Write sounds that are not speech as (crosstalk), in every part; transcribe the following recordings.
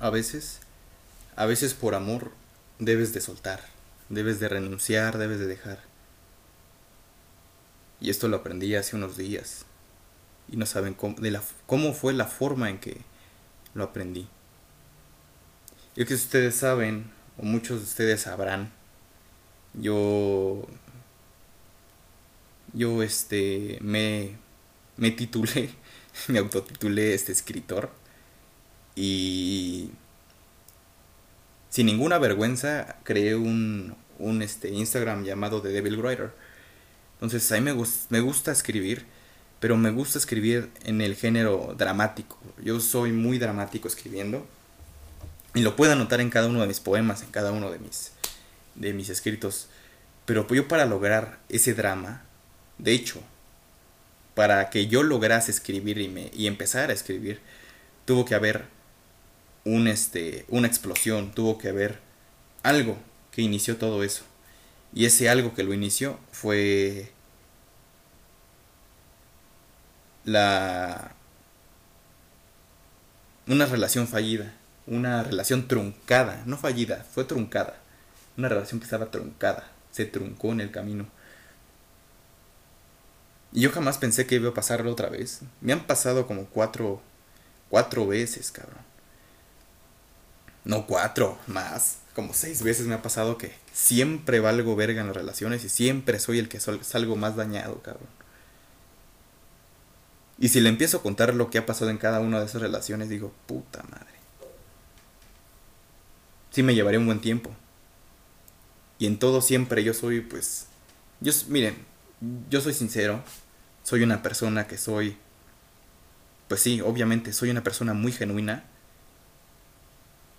a veces, a veces por amor debes de soltar, debes de renunciar, debes de dejar. Y esto lo aprendí hace unos días. Y no saben cómo, de la, cómo fue la forma en que lo aprendí. Y que ustedes saben, o muchos de ustedes sabrán, yo yo este me me titulé (laughs) me autotitulé este escritor y sin ninguna vergüenza creé un, un este Instagram llamado The Devil Writer. Entonces a mí me, me gusta escribir pero me gusta escribir en el género dramático. Yo soy muy dramático escribiendo y lo puedo anotar en cada uno de mis poemas en cada uno de mis de mis escritos. Pero yo para lograr ese drama de hecho, para que yo lograse escribir y, me, y empezar a escribir, tuvo que haber un, este, una explosión, tuvo que haber algo que inició todo eso. Y ese algo que lo inició fue la una relación fallida, una relación truncada, no fallida, fue truncada, una relación que estaba truncada, se truncó en el camino. Y yo jamás pensé que iba a pasarlo otra vez. Me han pasado como cuatro, cuatro veces, cabrón. No cuatro, más. Como seis veces me ha pasado que siempre valgo verga en las relaciones y siempre soy el que salgo más dañado, cabrón. Y si le empiezo a contar lo que ha pasado en cada una de esas relaciones, digo, puta madre. Sí me llevaré un buen tiempo. Y en todo siempre yo soy, pues... Yo, miren, yo soy sincero, soy una persona que soy, pues sí, obviamente soy una persona muy genuina,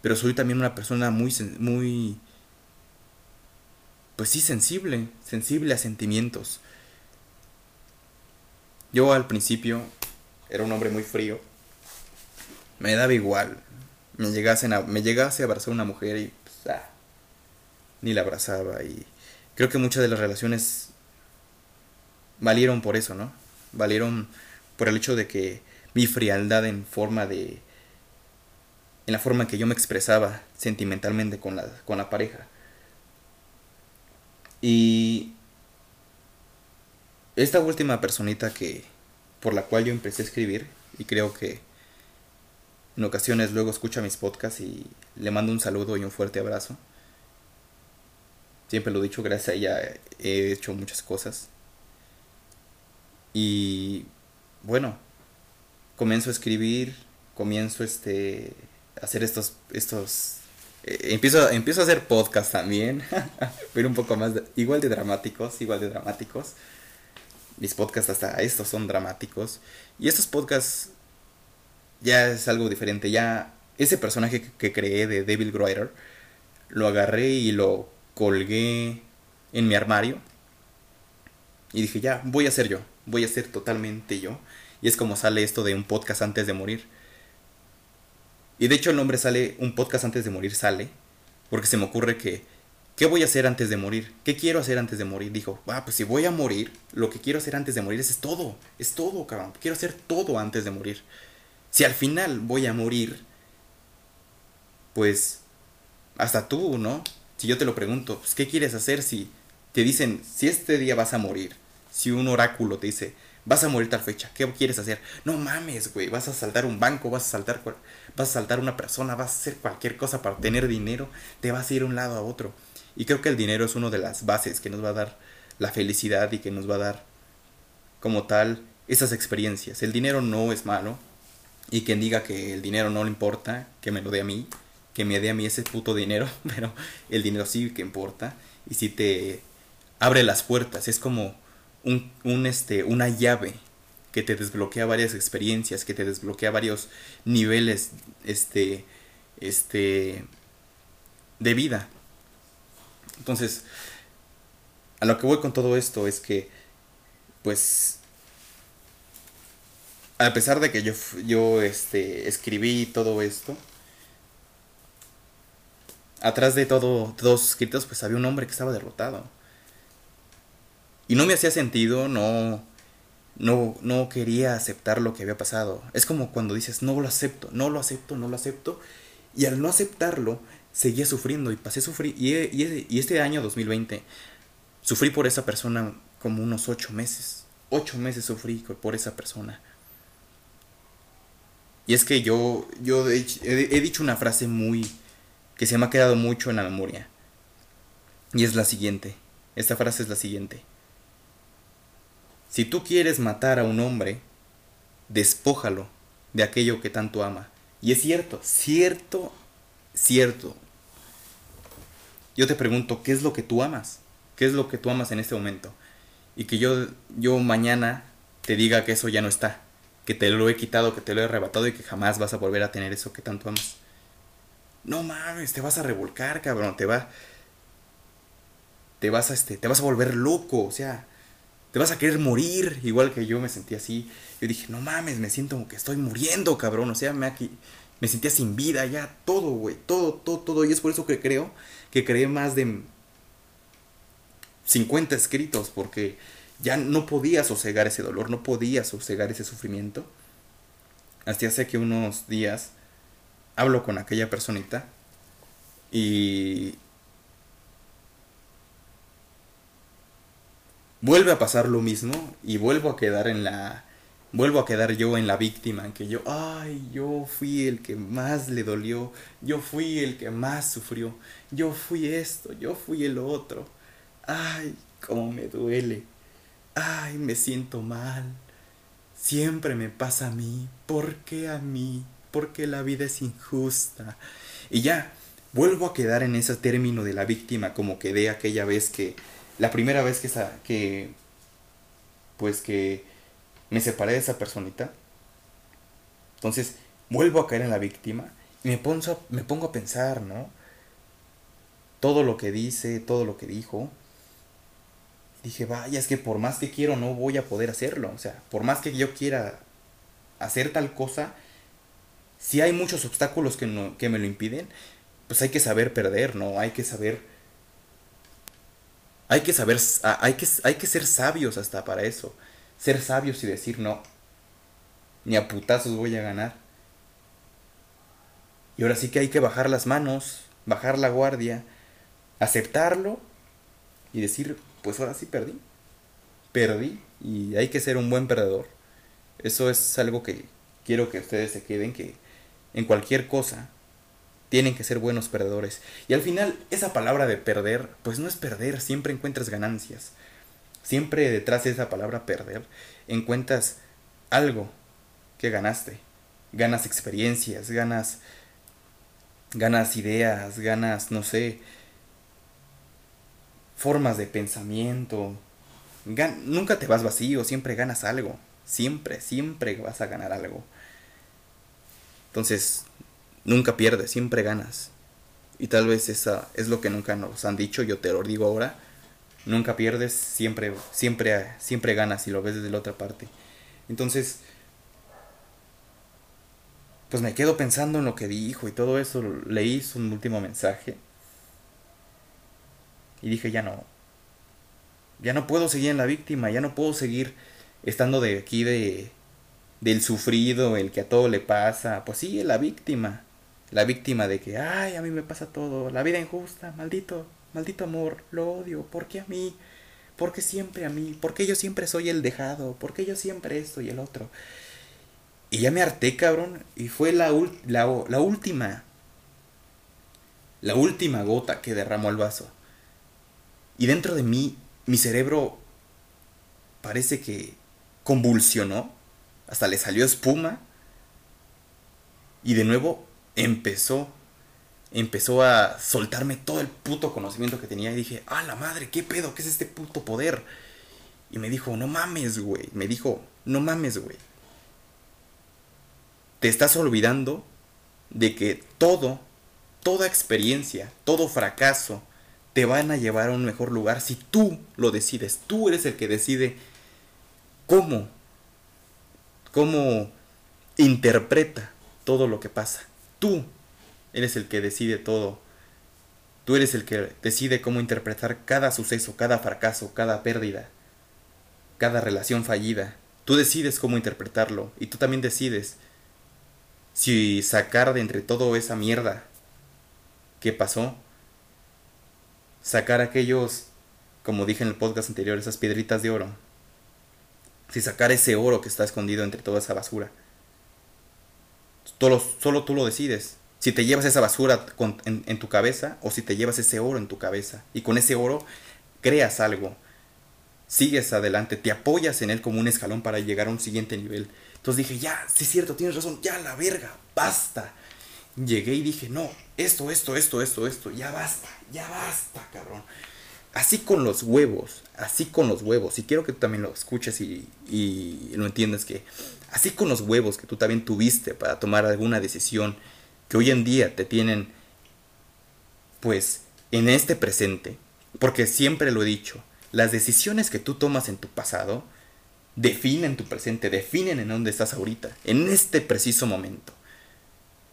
pero soy también una persona muy, muy, pues sí, sensible, sensible a sentimientos. Yo al principio era un hombre muy frío, me daba igual, me llegase a, me llegase a abrazar a una mujer y pues, ah, ni la abrazaba y creo que muchas de las relaciones valieron por eso, ¿no? Valieron por el hecho de que mi frialdad en forma de en la forma en que yo me expresaba sentimentalmente con la, con la pareja. Y esta última personita que por la cual yo empecé a escribir y creo que en ocasiones luego escucha mis podcasts y le mando un saludo y un fuerte abrazo. Siempre lo he dicho, gracias a ella he hecho muchas cosas. Y bueno, comienzo a escribir, comienzo este, hacer estos, estos, eh, empiezo, empiezo a hacer podcast también, (laughs) pero un poco más, igual de dramáticos, igual de dramáticos. Mis podcasts hasta estos son dramáticos. Y estos podcasts ya es algo diferente, ya ese personaje que, que creé de David Writer, lo agarré y lo colgué en mi armario. Y dije, ya, voy a ser yo voy a ser totalmente yo. Y es como sale esto de un podcast antes de morir. Y de hecho el nombre sale, un podcast antes de morir sale, porque se me ocurre que, ¿qué voy a hacer antes de morir? ¿Qué quiero hacer antes de morir? Dijo, ah, pues si voy a morir, lo que quiero hacer antes de morir es, es todo, es todo, cabrón. Quiero hacer todo antes de morir. Si al final voy a morir, pues hasta tú, ¿no? Si yo te lo pregunto, pues, ¿qué quieres hacer si te dicen, si este día vas a morir? si un oráculo te dice, vas a morir tal fecha, ¿qué quieres hacer? No mames, güey, vas a saltar un banco, vas a saltar, vas a saltar una persona, vas a hacer cualquier cosa para tener dinero, te vas a ir de un lado a otro. Y creo que el dinero es una de las bases que nos va a dar la felicidad y que nos va a dar como tal esas experiencias. El dinero no es malo y quien diga que el dinero no le importa, que me lo dé a mí, que me dé a mí ese puto dinero, (laughs) pero el dinero sí que importa y si te abre las puertas, es como un, este, una llave que te desbloquea varias experiencias, que te desbloquea varios niveles este, este, de vida. Entonces, a lo que voy con todo esto es que, pues, a pesar de que yo, yo este, escribí todo esto, atrás de todo, todos escritos, pues había un hombre que estaba derrotado y no me hacía sentido, no, no, no quería aceptar lo que había pasado. Es como cuando dices, no lo acepto, no lo acepto, no lo acepto. Y al no aceptarlo, seguía sufriendo y pasé a sufrir. Y, este año 2020, sufrí por esa persona como unos ocho meses. Ocho meses sufrí por esa persona. Y es que yo, yo he dicho una frase muy... que se me ha quedado mucho en la memoria. Y es la siguiente. Esta frase es la siguiente. Si tú quieres matar a un hombre, despójalo de aquello que tanto ama. Y es cierto, cierto, cierto. Yo te pregunto, ¿qué es lo que tú amas? ¿Qué es lo que tú amas en este momento? Y que yo, yo mañana te diga que eso ya no está, que te lo he quitado, que te lo he arrebatado y que jamás vas a volver a tener eso que tanto amas. No mames, te vas a revolcar, cabrón, te va te vas a este te vas a volver loco, o sea, te vas a querer morir, igual que yo me sentí así. Yo dije, no mames, me siento como que estoy muriendo, cabrón. O sea, me, aquí, me sentía sin vida ya, todo, güey, todo, todo, todo. Y es por eso que creo que creé más de 50 escritos, porque ya no podía sosegar ese dolor, no podía sosegar ese sufrimiento. Hasta hace que unos días hablo con aquella personita y vuelve a pasar lo mismo y vuelvo a quedar en la vuelvo a quedar yo en la víctima, en que yo, ay, yo fui el que más le dolió, yo fui el que más sufrió, yo fui esto, yo fui el otro, ay, cómo me duele, ay, me siento mal, siempre me pasa a mí, ¿por qué a mí? Porque la vida es injusta. Y ya, vuelvo a quedar en ese término de la víctima como quedé aquella vez que la primera vez que, que pues que me separé de esa personita, entonces vuelvo a caer en la víctima y me pongo, me pongo a pensar, ¿no? Todo lo que dice, todo lo que dijo. Dije, vaya, es que por más que quiero no voy a poder hacerlo. O sea, por más que yo quiera hacer tal cosa, si hay muchos obstáculos que, no, que me lo impiden, pues hay que saber perder, ¿no? Hay que saber hay que saber, hay que, hay que ser sabios hasta para eso. Ser sabios y decir no. Ni a putazos voy a ganar. Y ahora sí que hay que bajar las manos, bajar la guardia, aceptarlo y decir, pues ahora sí perdí. Perdí y hay que ser un buen perdedor. Eso es algo que quiero que ustedes se queden, que en cualquier cosa tienen que ser buenos perdedores. Y al final, esa palabra de perder, pues no es perder, siempre encuentras ganancias. Siempre detrás de esa palabra perder, encuentras algo que ganaste. Ganas experiencias, ganas ganas ideas, ganas, no sé, formas de pensamiento. nunca te vas vacío, siempre ganas algo. Siempre, siempre vas a ganar algo. Entonces, nunca pierdes, siempre ganas. Y tal vez esa es lo que nunca nos han dicho, yo te lo digo ahora. Nunca pierdes, siempre, siempre, siempre ganas y lo ves desde la otra parte. Entonces, pues me quedo pensando en lo que dijo y todo eso. Leí su último mensaje. Y dije, ya no. Ya no puedo seguir en la víctima, ya no puedo seguir estando de aquí de del sufrido, el que a todo le pasa. Pues sí, la víctima la víctima de que, ay, a mí me pasa todo, la vida injusta, maldito, maldito amor, lo odio, ¿por qué a mí? ¿Por qué siempre a mí? ¿Por qué yo siempre soy el dejado? ¿Por qué yo siempre esto y el otro? Y ya me harté, cabrón, y fue la, la, la última, la última gota que derramó el vaso. Y dentro de mí, mi cerebro parece que convulsionó, hasta le salió espuma, y de nuevo empezó, empezó a soltarme todo el puto conocimiento que tenía y dije, ah, la madre, ¿qué pedo? ¿Qué es este puto poder? Y me dijo, no mames, güey. Me dijo, no mames, güey. Te estás olvidando de que todo, toda experiencia, todo fracaso, te van a llevar a un mejor lugar si tú lo decides. Tú eres el que decide cómo, cómo interpreta todo lo que pasa. Tú eres el que decide todo. Tú eres el que decide cómo interpretar cada suceso, cada fracaso, cada pérdida, cada relación fallida. Tú decides cómo interpretarlo y tú también decides si sacar de entre todo esa mierda que pasó, sacar aquellos, como dije en el podcast anterior, esas piedritas de oro, si sacar ese oro que está escondido entre toda esa basura, solo tú lo decides. Si te llevas esa basura en, en tu cabeza o si te llevas ese oro en tu cabeza. Y con ese oro creas algo. Sigues adelante, te apoyas en él como un escalón para llegar a un siguiente nivel. Entonces dije, ya, sí es cierto, tienes razón, ya la verga, basta. Llegué y dije, no, esto, esto, esto, esto, esto, ya basta, ya basta, cabrón. Así con los huevos, así con los huevos, y quiero que tú también lo escuches y, y lo entiendas que así con los huevos que tú también tuviste para tomar alguna decisión que hoy en día te tienen, pues, en este presente, porque siempre lo he dicho, las decisiones que tú tomas en tu pasado, definen tu presente, definen en dónde estás ahorita, en este preciso momento.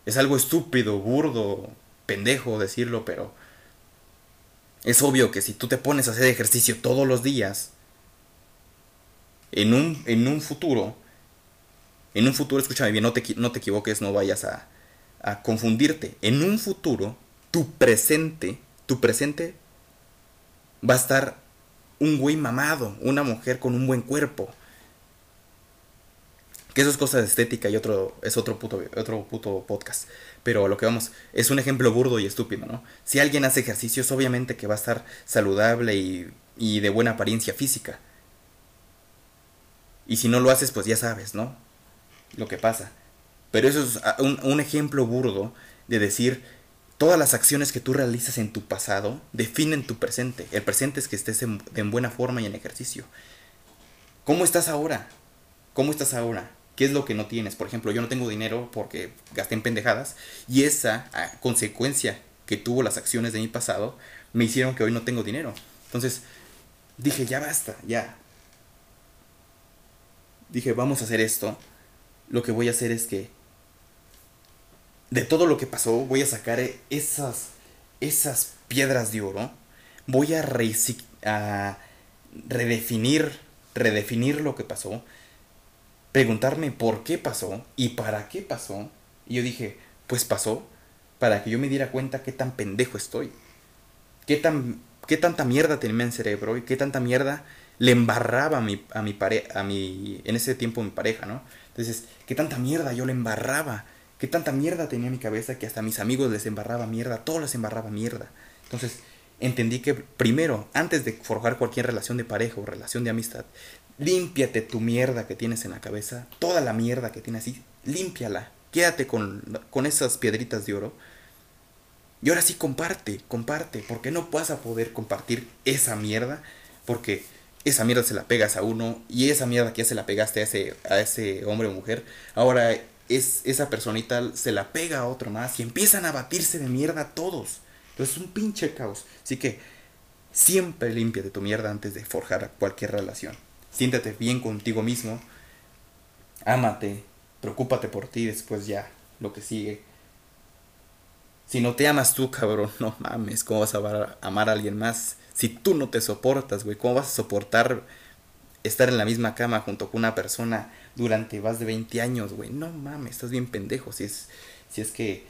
Es algo estúpido, burdo, pendejo decirlo, pero es obvio que si tú te pones a hacer ejercicio todos los días, en un, en un futuro, en un futuro, escúchame bien, no te, no te equivoques, no vayas a, a confundirte. En un futuro, tu presente, tu presente va a estar un güey mamado, una mujer con un buen cuerpo, que eso es cosa de estética y otro, es otro puto, otro podcast. Pero lo que vamos, es un ejemplo burdo y estúpido, ¿no? Si alguien hace ejercicios, obviamente que va a estar saludable y, y de buena apariencia física. Y si no lo haces, pues ya sabes, ¿no? Lo que pasa. Pero eso es un, un ejemplo burdo de decir, todas las acciones que tú realizas en tu pasado definen tu presente. El presente es que estés en buena forma y en ejercicio. ¿Cómo estás ahora? ¿Cómo estás ahora? ¿Qué es lo que no tienes? Por ejemplo, yo no tengo dinero porque gasté en pendejadas y esa consecuencia que tuvo las acciones de mi pasado me hicieron que hoy no tengo dinero. Entonces dije, ya basta, ya. Dije, vamos a hacer esto. Lo que voy a hacer es que de todo lo que pasó voy a sacar esas, esas piedras de oro. Voy a, a redefinir, redefinir lo que pasó preguntarme por qué pasó y para qué pasó. Y yo dije, pues pasó para que yo me diera cuenta qué tan pendejo estoy. Qué, tan, qué tanta mierda tenía en el cerebro y qué tanta mierda le embarraba a mi, a mi pareja, a mi, en ese tiempo mi pareja, ¿no? Entonces, qué tanta mierda yo le embarraba, qué tanta mierda tenía en mi cabeza que hasta mis amigos les embarraba mierda, todos les embarraba mierda. Entonces, entendí que primero, antes de forjar cualquier relación de pareja o relación de amistad, límpiate tu mierda que tienes en la cabeza, toda la mierda que tienes así, límpiala, quédate con, con esas piedritas de oro. Y ahora sí comparte, comparte, porque no vas a poder compartir esa mierda, porque esa mierda se la pegas a uno y esa mierda que ya se la pegaste a ese, a ese hombre o mujer, ahora es, esa personita se la pega a otro más y empiezan a batirse de mierda todos. Entonces es un pinche caos. Así que siempre límpiate tu mierda antes de forjar cualquier relación siéntate bien contigo mismo, ámate, preocúpate por ti después ya, lo que sigue. Si no te amas tú, cabrón, no mames, ¿cómo vas a amar a alguien más? Si tú no te soportas, güey, ¿cómo vas a soportar estar en la misma cama junto con una persona durante más de 20 años, güey? No mames, estás bien pendejo, si es, si es que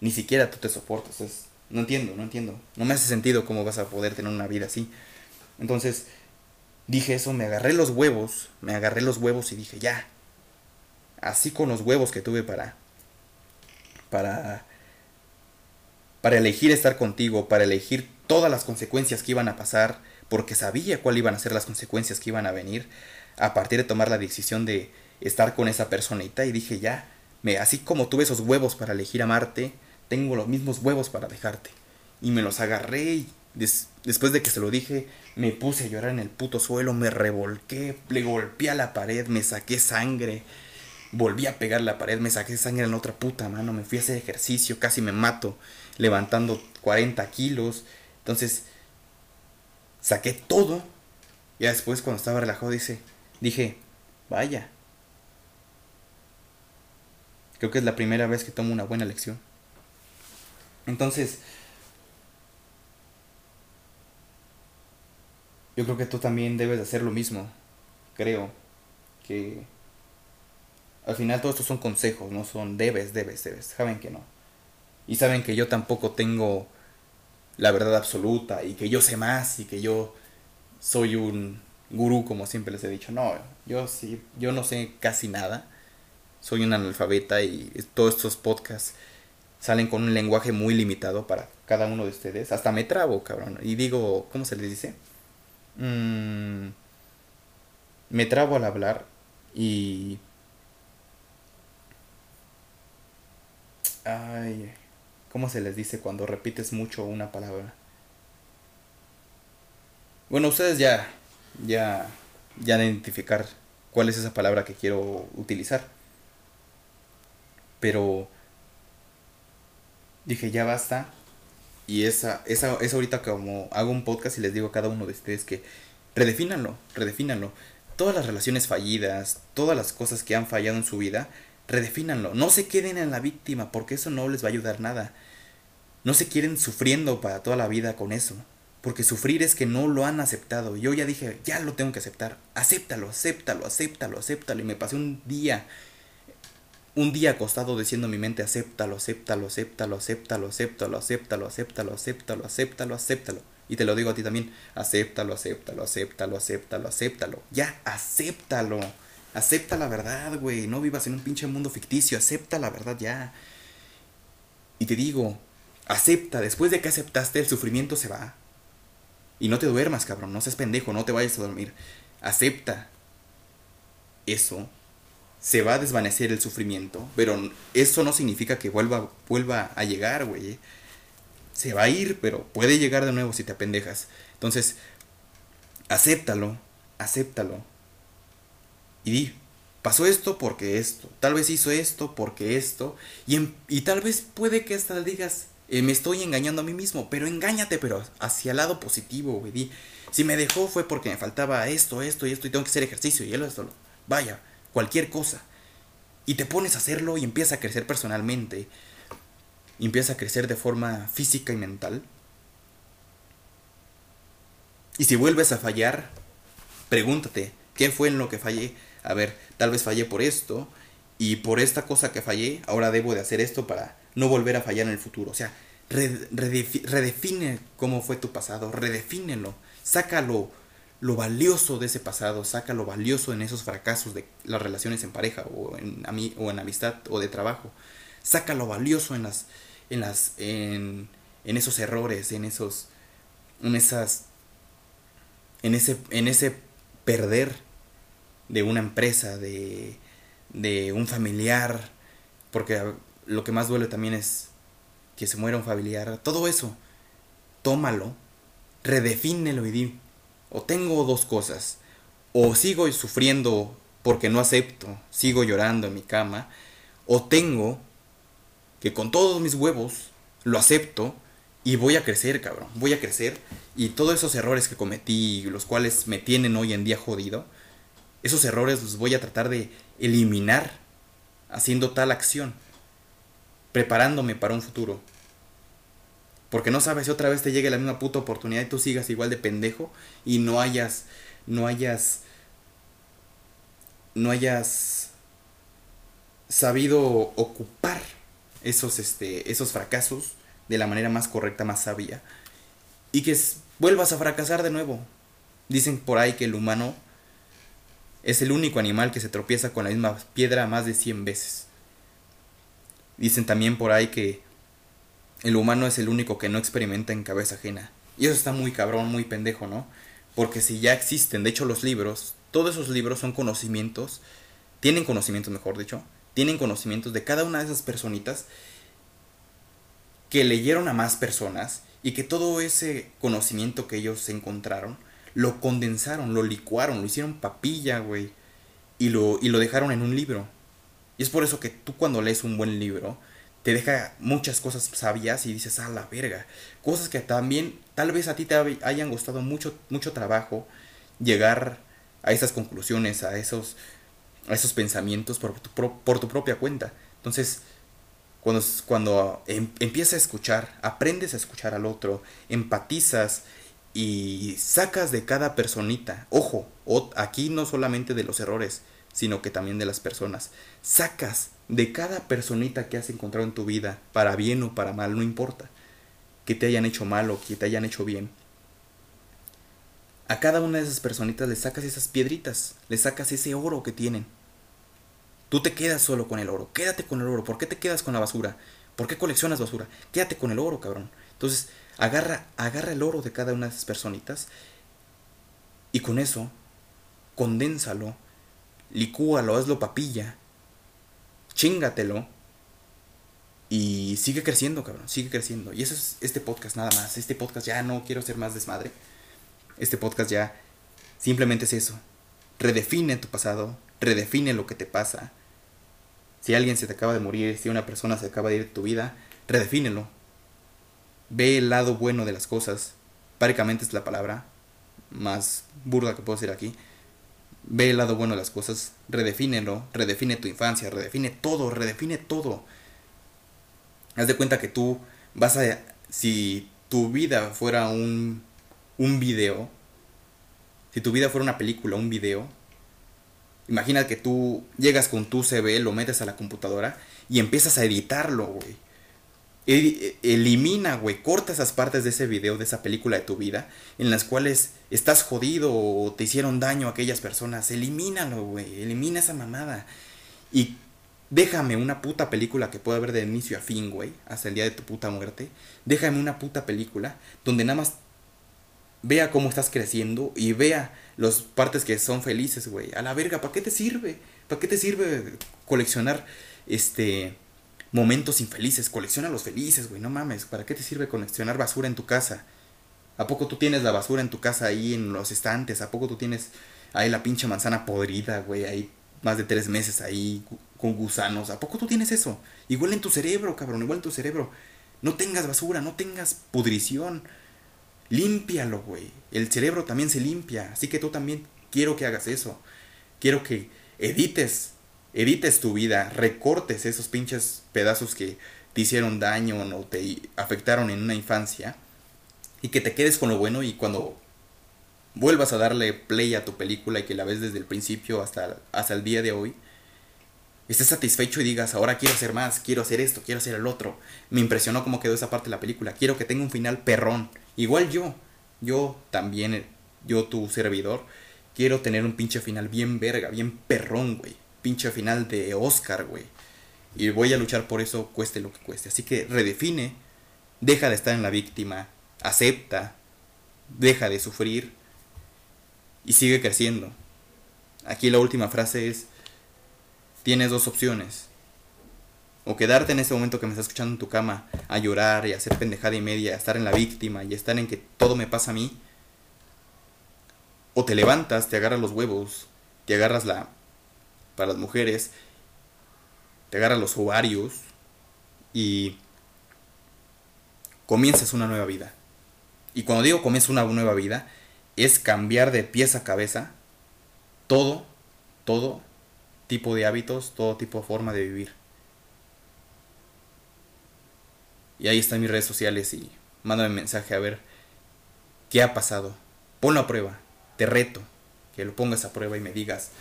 ni siquiera tú te soportas, no entiendo, no entiendo. No me hace sentido cómo vas a poder tener una vida así. Entonces, dije eso, me agarré los huevos, me agarré los huevos y dije, ya. Así con los huevos que tuve para para para elegir estar contigo, para elegir todas las consecuencias que iban a pasar, porque sabía cuáles iban a ser las consecuencias que iban a venir a partir de tomar la decisión de estar con esa personita y dije, ya, me así como tuve esos huevos para elegir amarte, tengo los mismos huevos para dejarte. Y me los agarré y después de que se lo dije, me puse a llorar en el puto suelo, me revolqué, le golpeé a la pared, me saqué sangre, volví a pegar la pared, me saqué sangre en otra puta mano, me fui a hacer ejercicio, casi me mato, levantando 40 kilos. Entonces, saqué todo. Y después, cuando estaba relajado, dice, dije, vaya. Creo que es la primera vez que tomo una buena lección. Entonces, Yo creo que tú también debes hacer lo mismo. Creo que Al final todo esto son consejos, no son debes, debes, debes. Saben que no. Y saben que yo tampoco tengo la verdad absoluta y que yo sé más y que yo soy un gurú como siempre les he dicho. No, yo sí, yo no sé casi nada. Soy un analfabeta y todos estos podcasts salen con un lenguaje muy limitado para cada uno de ustedes. Hasta me trabo, cabrón. Y digo, ¿cómo se les dice? Mm, me trabo al hablar y... Ay, ¿cómo se les dice cuando repites mucho una palabra? Bueno, ustedes ya, ya, ya identificar cuál es esa palabra que quiero utilizar. Pero dije, ya basta. Y esa, esa, es ahorita como hago un podcast y les digo a cada uno de ustedes que redefínanlo, redefínanlo. Todas las relaciones fallidas, todas las cosas que han fallado en su vida, redefínanlo. No se queden en la víctima porque eso no les va a ayudar nada. No se quieren sufriendo para toda la vida con eso. Porque sufrir es que no lo han aceptado. Yo ya dije, ya lo tengo que aceptar. Acéptalo, acéptalo, acéptalo, acéptalo. Y me pasé un día un día acostado diciendo en mi mente, acéptalo, acéptalo, acéptalo, acéptalo, acéptalo, acéptalo, acéptalo, acéptalo, acéptalo, acéptalo. Y te lo digo a ti también, acéptalo, acéptalo, acéptalo, acéptalo, acéptalo. Ya, acéptalo. Acepta la verdad, güey. No vivas en un pinche mundo ficticio. Acepta la verdad ya. Y te digo, acepta. Después de que aceptaste, el sufrimiento se va. Y no te duermas, cabrón. No seas pendejo. No te vayas a dormir. Acepta eso se va a desvanecer el sufrimiento, pero eso no significa que vuelva, vuelva a llegar, güey. Se va a ir, pero puede llegar de nuevo si te apendejas. Entonces, acéptalo, acéptalo. Y di, pasó esto porque esto, tal vez hizo esto porque esto, y, y tal vez puede que hasta digas, eh, me estoy engañando a mí mismo, pero engáñate, pero hacia el lado positivo, güey. Di, si me dejó fue porque me faltaba esto, esto y esto, y tengo que hacer ejercicio, y él esto. Vaya, cualquier cosa. Y te pones a hacerlo y empieza a crecer personalmente. Empieza a crecer de forma física y mental. Y si vuelves a fallar, pregúntate, ¿qué fue en lo que fallé? A ver, tal vez fallé por esto. Y por esta cosa que fallé, ahora debo de hacer esto para no volver a fallar en el futuro. O sea, redefine cómo fue tu pasado, redefínelo, sácalo lo valioso de ese pasado, saca lo valioso en esos fracasos de las relaciones en pareja o en, o en amistad o de trabajo. Saca lo valioso en las en las en, en esos errores, en esos en esas en ese en ese perder de una empresa, de de un familiar, porque lo que más duele también es que se muera un familiar, todo eso, tómalo, redefínelo y di, o tengo dos cosas. O sigo sufriendo porque no acepto, sigo llorando en mi cama. O tengo que con todos mis huevos lo acepto y voy a crecer, cabrón. Voy a crecer. Y todos esos errores que cometí, los cuales me tienen hoy en día jodido, esos errores los voy a tratar de eliminar haciendo tal acción, preparándome para un futuro. Porque no sabes si otra vez te llegue la misma puta oportunidad y tú sigas igual de pendejo y no hayas, no hayas, no hayas sabido ocupar esos, este, esos fracasos de la manera más correcta, más sabia. Y que vuelvas a fracasar de nuevo. Dicen por ahí que el humano es el único animal que se tropieza con la misma piedra más de 100 veces. Dicen también por ahí que el humano es el único que no experimenta en cabeza ajena. Y eso está muy cabrón, muy pendejo, ¿no? Porque si ya existen, de hecho los libros, todos esos libros son conocimientos, tienen conocimientos mejor dicho, tienen conocimientos de cada una de esas personitas que leyeron a más personas y que todo ese conocimiento que ellos encontraron lo condensaron, lo licuaron, lo hicieron papilla, güey, y lo, y lo dejaron en un libro. Y es por eso que tú cuando lees un buen libro, te deja muchas cosas sabias y dices, ah, la verga. Cosas que también tal vez a ti te hayan gustado mucho, mucho trabajo llegar a esas conclusiones, a esos, esos pensamientos por tu, por tu propia cuenta. Entonces, cuando, cuando em, empiezas a escuchar, aprendes a escuchar al otro, empatizas y sacas de cada personita, ojo, aquí no solamente de los errores, sino que también de las personas. Sacas de cada personita que has encontrado en tu vida, para bien o para mal, no importa, que te hayan hecho mal o que te hayan hecho bien. A cada una de esas personitas le sacas esas piedritas, le sacas ese oro que tienen. Tú te quedas solo con el oro, quédate con el oro, ¿por qué te quedas con la basura? ¿Por qué coleccionas basura? Quédate con el oro, cabrón. Entonces, agarra, agarra el oro de cada una de esas personitas y con eso, condénsalo, licúalo, hazlo papilla, chingatelo y sigue creciendo, cabrón, sigue creciendo. Y eso es este podcast nada más. Este podcast ya no quiero ser más desmadre. Este podcast ya simplemente es eso. Redefine tu pasado, redefine lo que te pasa. Si alguien se te acaba de morir, si una persona se acaba de ir de tu vida, redefínelo. Ve el lado bueno de las cosas. Prácticamente es la palabra más burda que puedo decir aquí. Ve el lado bueno de las cosas, redefínelo, redefine tu infancia, redefine todo, redefine todo. Haz de cuenta que tú vas a... Si tu vida fuera un, un video, si tu vida fuera una película, un video, imagina que tú llegas con tu CV, lo metes a la computadora y empiezas a editarlo, güey elimina, güey, corta esas partes de ese video, de esa película de tu vida, en las cuales estás jodido o te hicieron daño a aquellas personas. Elimínalo, güey, elimina esa mamada. Y déjame una puta película que pueda ver de inicio a fin, güey, hasta el día de tu puta muerte. Déjame una puta película donde nada más vea cómo estás creciendo y vea las partes que son felices, güey. A la verga, ¿para qué te sirve? ¿Para qué te sirve coleccionar este momentos infelices, colecciona los felices, güey, no mames, ¿para qué te sirve coleccionar basura en tu casa? ¿A poco tú tienes la basura en tu casa ahí en los estantes? ¿A poco tú tienes ahí la pinche manzana podrida, güey, ahí más de tres meses ahí con gusanos? ¿A poco tú tienes eso? Igual en tu cerebro, cabrón, igual en tu cerebro. No tengas basura, no tengas pudrición. Límpialo, güey. El cerebro también se limpia, así que tú también quiero que hagas eso. Quiero que edites edites tu vida, recortes esos pinches pedazos que te hicieron daño o te afectaron en una infancia y que te quedes con lo bueno y cuando vuelvas a darle play a tu película y que la ves desde el principio hasta, hasta el día de hoy, estés satisfecho y digas, ahora quiero hacer más, quiero hacer esto, quiero hacer el otro. Me impresionó cómo quedó esa parte de la película, quiero que tenga un final perrón. Igual yo, yo también, yo tu servidor, quiero tener un pinche final bien verga, bien perrón, güey pinche final de Oscar, güey. Y voy a luchar por eso, cueste lo que cueste. Así que redefine, deja de estar en la víctima, acepta, deja de sufrir y sigue creciendo. Aquí la última frase es, tienes dos opciones. O quedarte en ese momento que me estás escuchando en tu cama a llorar y a hacer pendejada y media, a estar en la víctima y estar en que todo me pasa a mí. O te levantas, te agarras los huevos, te agarras la para las mujeres, te agarra los ovarios y comienzas una nueva vida. Y cuando digo comienzas una nueva vida, es cambiar de pies a cabeza todo, todo tipo de hábitos, todo tipo de forma de vivir. Y ahí están mis redes sociales y mándame mensaje a ver qué ha pasado. Ponlo a prueba, te reto, que lo pongas a prueba y me digas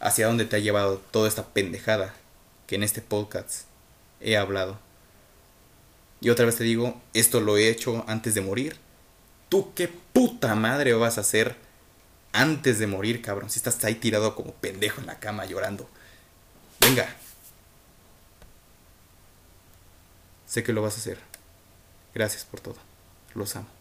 hacia dónde te ha llevado toda esta pendejada que en este podcast he hablado. Y otra vez te digo, esto lo he hecho antes de morir. ¿Tú qué puta madre vas a hacer antes de morir, cabrón? Si estás ahí tirado como pendejo en la cama llorando. Venga. Sé que lo vas a hacer. Gracias por todo. Los amo.